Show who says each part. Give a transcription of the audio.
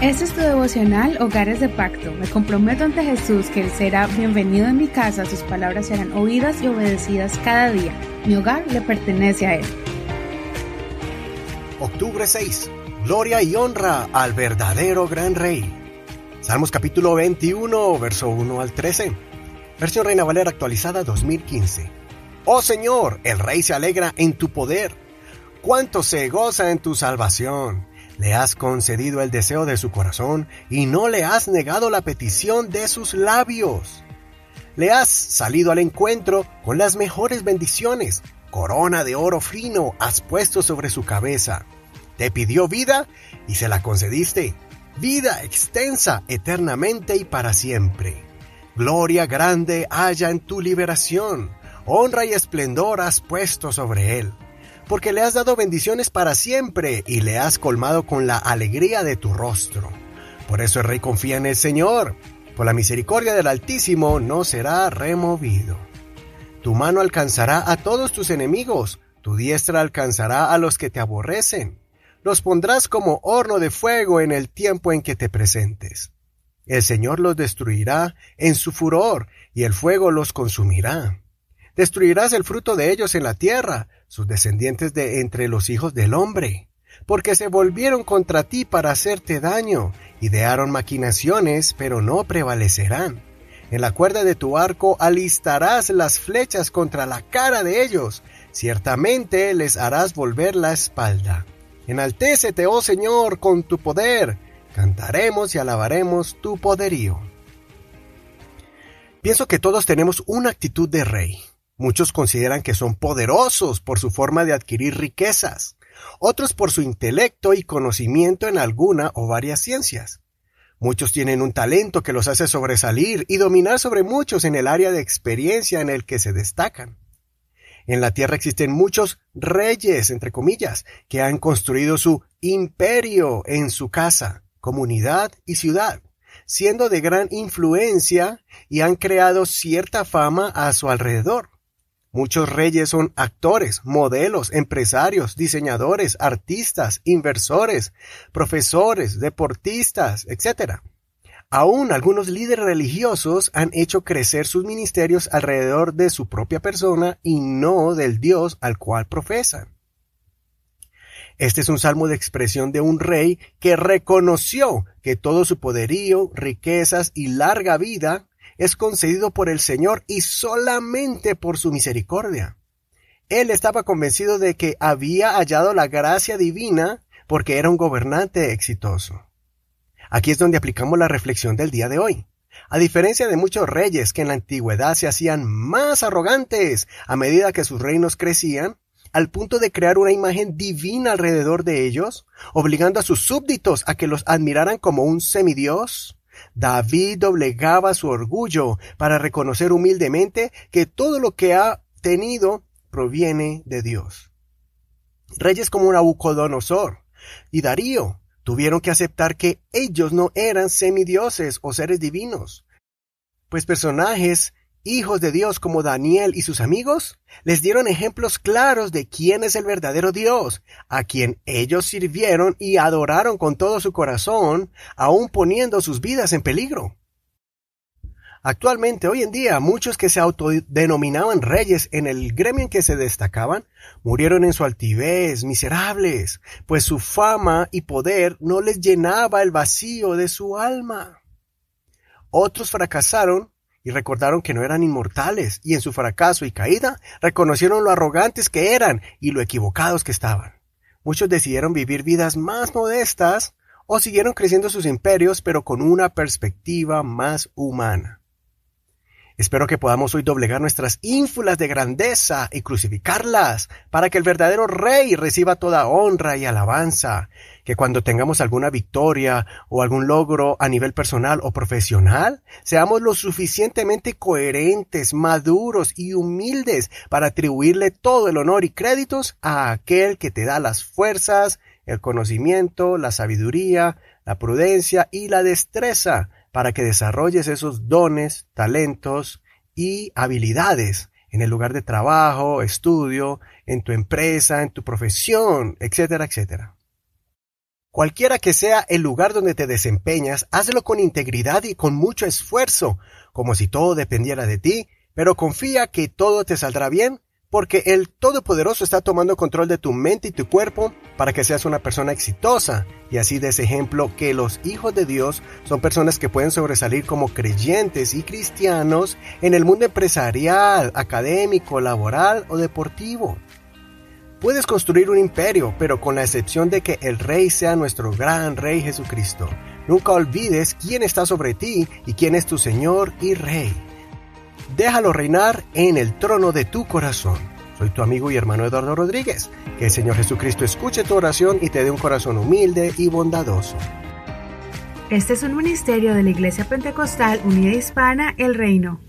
Speaker 1: Este es tu devocional Hogares de Pacto. Me comprometo ante Jesús que Él será bienvenido en mi casa, sus palabras serán oídas y obedecidas cada día. Mi hogar le pertenece a Él.
Speaker 2: Octubre 6. Gloria y honra al verdadero gran rey. Salmos capítulo 21, verso 1 al 13. Versión Reina Valera actualizada 2015. Oh Señor, el rey se alegra en tu poder. Cuánto se goza en tu salvación. Le has concedido el deseo de su corazón y no le has negado la petición de sus labios. Le has salido al encuentro con las mejores bendiciones. Corona de oro fino has puesto sobre su cabeza. Te pidió vida y se la concediste. Vida extensa eternamente y para siempre. Gloria grande haya en tu liberación. Honra y esplendor has puesto sobre él porque le has dado bendiciones para siempre y le has colmado con la alegría de tu rostro. Por eso el rey confía en el Señor. Por la misericordia del Altísimo no será removido. Tu mano alcanzará a todos tus enemigos, tu diestra alcanzará a los que te aborrecen. Los pondrás como horno de fuego en el tiempo en que te presentes. El Señor los destruirá en su furor, y el fuego los consumirá. Destruirás el fruto de ellos en la tierra, sus descendientes de entre los hijos del hombre, porque se volvieron contra ti para hacerte daño, idearon maquinaciones, pero no prevalecerán. En la cuerda de tu arco alistarás las flechas contra la cara de ellos, ciertamente les harás volver la espalda. Enaltécete, oh Señor, con tu poder, cantaremos y alabaremos tu poderío. Pienso que todos tenemos una actitud de rey, Muchos consideran que son poderosos por su forma de adquirir riquezas, otros por su intelecto y conocimiento en alguna o varias ciencias. Muchos tienen un talento que los hace sobresalir y dominar sobre muchos en el área de experiencia en el que se destacan. En la tierra existen muchos reyes, entre comillas, que han construido su imperio en su casa, comunidad y ciudad, siendo de gran influencia y han creado cierta fama a su alrededor. Muchos reyes son actores, modelos, empresarios, diseñadores, artistas, inversores, profesores, deportistas, etc. Aún algunos líderes religiosos han hecho crecer sus ministerios alrededor de su propia persona y no del Dios al cual profesan. Este es un salmo de expresión de un rey que reconoció que todo su poderío, riquezas y larga vida es concedido por el Señor y solamente por su misericordia. Él estaba convencido de que había hallado la gracia divina porque era un gobernante exitoso. Aquí es donde aplicamos la reflexión del día de hoy. A diferencia de muchos reyes que en la antigüedad se hacían más arrogantes a medida que sus reinos crecían, al punto de crear una imagen divina alrededor de ellos, obligando a sus súbditos a que los admiraran como un semidios, David doblegaba su orgullo para reconocer humildemente que todo lo que ha tenido proviene de Dios. Reyes como Nabucodonosor y Darío tuvieron que aceptar que ellos no eran semidioses o seres divinos, pues personajes hijos de Dios como Daniel y sus amigos, les dieron ejemplos claros de quién es el verdadero Dios, a quien ellos sirvieron y adoraron con todo su corazón, aun poniendo sus vidas en peligro. Actualmente, hoy en día, muchos que se autodenominaban reyes en el gremio en que se destacaban, murieron en su altivez, miserables, pues su fama y poder no les llenaba el vacío de su alma. Otros fracasaron y recordaron que no eran inmortales, y en su fracaso y caída reconocieron lo arrogantes que eran y lo equivocados que estaban. Muchos decidieron vivir vidas más modestas o siguieron creciendo sus imperios pero con una perspectiva más humana. Espero que podamos hoy doblegar nuestras ínfulas de grandeza y crucificarlas para que el verdadero Rey reciba toda honra y alabanza, que cuando tengamos alguna victoria o algún logro a nivel personal o profesional, seamos lo suficientemente coherentes, maduros y humildes para atribuirle todo el honor y créditos a aquel que te da las fuerzas, el conocimiento, la sabiduría, la prudencia y la destreza para que desarrolles esos dones, talentos y habilidades en el lugar de trabajo, estudio, en tu empresa, en tu profesión, etcétera, etcétera. Cualquiera que sea el lugar donde te desempeñas, hazlo con integridad y con mucho esfuerzo, como si todo dependiera de ti, pero confía que todo te saldrá bien porque el Todopoderoso está tomando control de tu mente y tu cuerpo para que seas una persona exitosa. Y así de ese ejemplo que los hijos de Dios son personas que pueden sobresalir como creyentes y cristianos en el mundo empresarial, académico, laboral o deportivo. Puedes construir un imperio, pero con la excepción de que el rey sea nuestro gran rey Jesucristo. Nunca olvides quién está sobre ti y quién es tu Señor y Rey. Déjalo reinar en el trono de tu corazón. Soy tu amigo y hermano Eduardo Rodríguez. Que el Señor Jesucristo escuche tu oración y te dé un corazón humilde y bondadoso.
Speaker 1: Este es un ministerio de la Iglesia Pentecostal Unida Hispana El Reino.